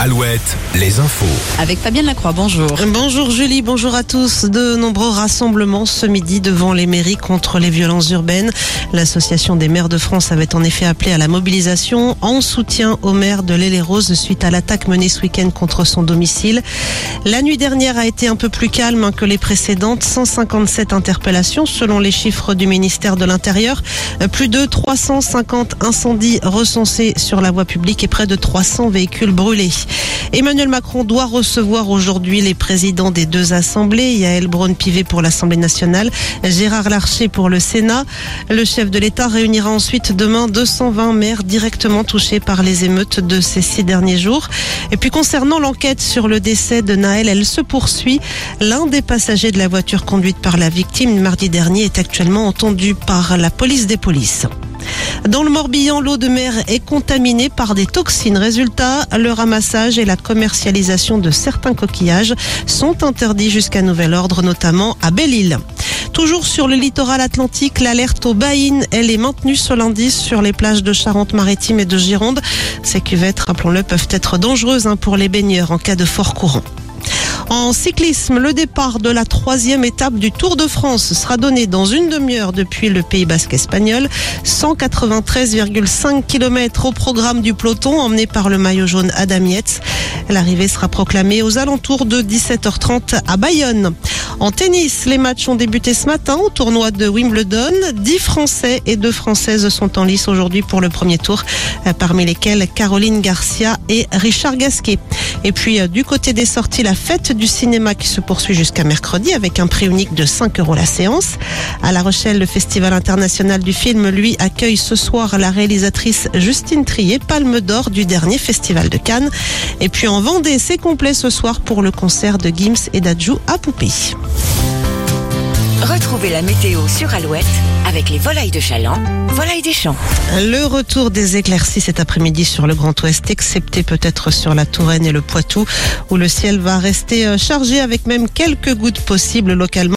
Alouette, les infos. Avec Fabienne Lacroix, bonjour. Bonjour Julie, bonjour à tous. De nombreux rassemblements ce midi devant les mairies contre les violences urbaines. L'association des maires de France avait en effet appelé à la mobilisation en soutien au maire de l'Île-et-Rose suite à l'attaque menée ce week-end contre son domicile. La nuit dernière a été un peu plus calme que les précédentes. 157 interpellations selon les chiffres du ministère de l'Intérieur. Plus de 350 incendies recensés sur la voie publique et près de 300 véhicules brûlés. Emmanuel Macron doit recevoir aujourd'hui les présidents des deux assemblées, Yael Braun-Pivet pour l'Assemblée nationale, Gérard Larcher pour le Sénat. Le chef de l'État réunira ensuite demain 220 maires directement touchés par les émeutes de ces six derniers jours. Et puis concernant l'enquête sur le décès de Naël, elle se poursuit. L'un des passagers de la voiture conduite par la victime mardi dernier est actuellement entendu par la police des polices. Dans le Morbihan, l'eau de mer est contaminée par des toxines. Résultat, le ramassage et la commercialisation de certains coquillages sont interdits jusqu'à nouvel ordre, notamment à Belle-Île. Toujours sur le littoral atlantique, l'alerte aux baïnes, elle est maintenue ce lundi sur les plages de Charente-Maritime et de Gironde. Ces cuvettes, rappelons-le, peuvent être dangereuses hein, pour les baigneurs en cas de fort courant. En cyclisme, le départ de la troisième étape du Tour de France sera donné dans une demi-heure depuis le Pays basque espagnol. 193,5 km au programme du peloton emmené par le maillot jaune Adam Yates. L'arrivée sera proclamée aux alentours de 17h30 à Bayonne. En tennis, les matchs ont débuté ce matin au tournoi de Wimbledon. 10 Français et 2 Françaises sont en lice aujourd'hui pour le premier tour, parmi lesquels Caroline Garcia et Richard Gasquet. Et puis du côté des sorties, la fête du cinéma qui se poursuit jusqu'à mercredi avec un prix unique de 5 euros la séance. À La Rochelle, le Festival international du film, lui, accueille ce soir la réalisatrice Justine Trier, palme d'or du dernier festival de Cannes. Et puis en Vendée, c'est complet ce soir pour le concert de Gims et d'Adjou à Poupée. Retrouvez la météo sur Alouette avec les volailles de Chaland, volailles des champs. Le retour des éclaircies cet après-midi sur le Grand Ouest, excepté peut-être sur la Touraine et le Poitou, où le ciel va rester chargé avec même quelques gouttes possibles localement.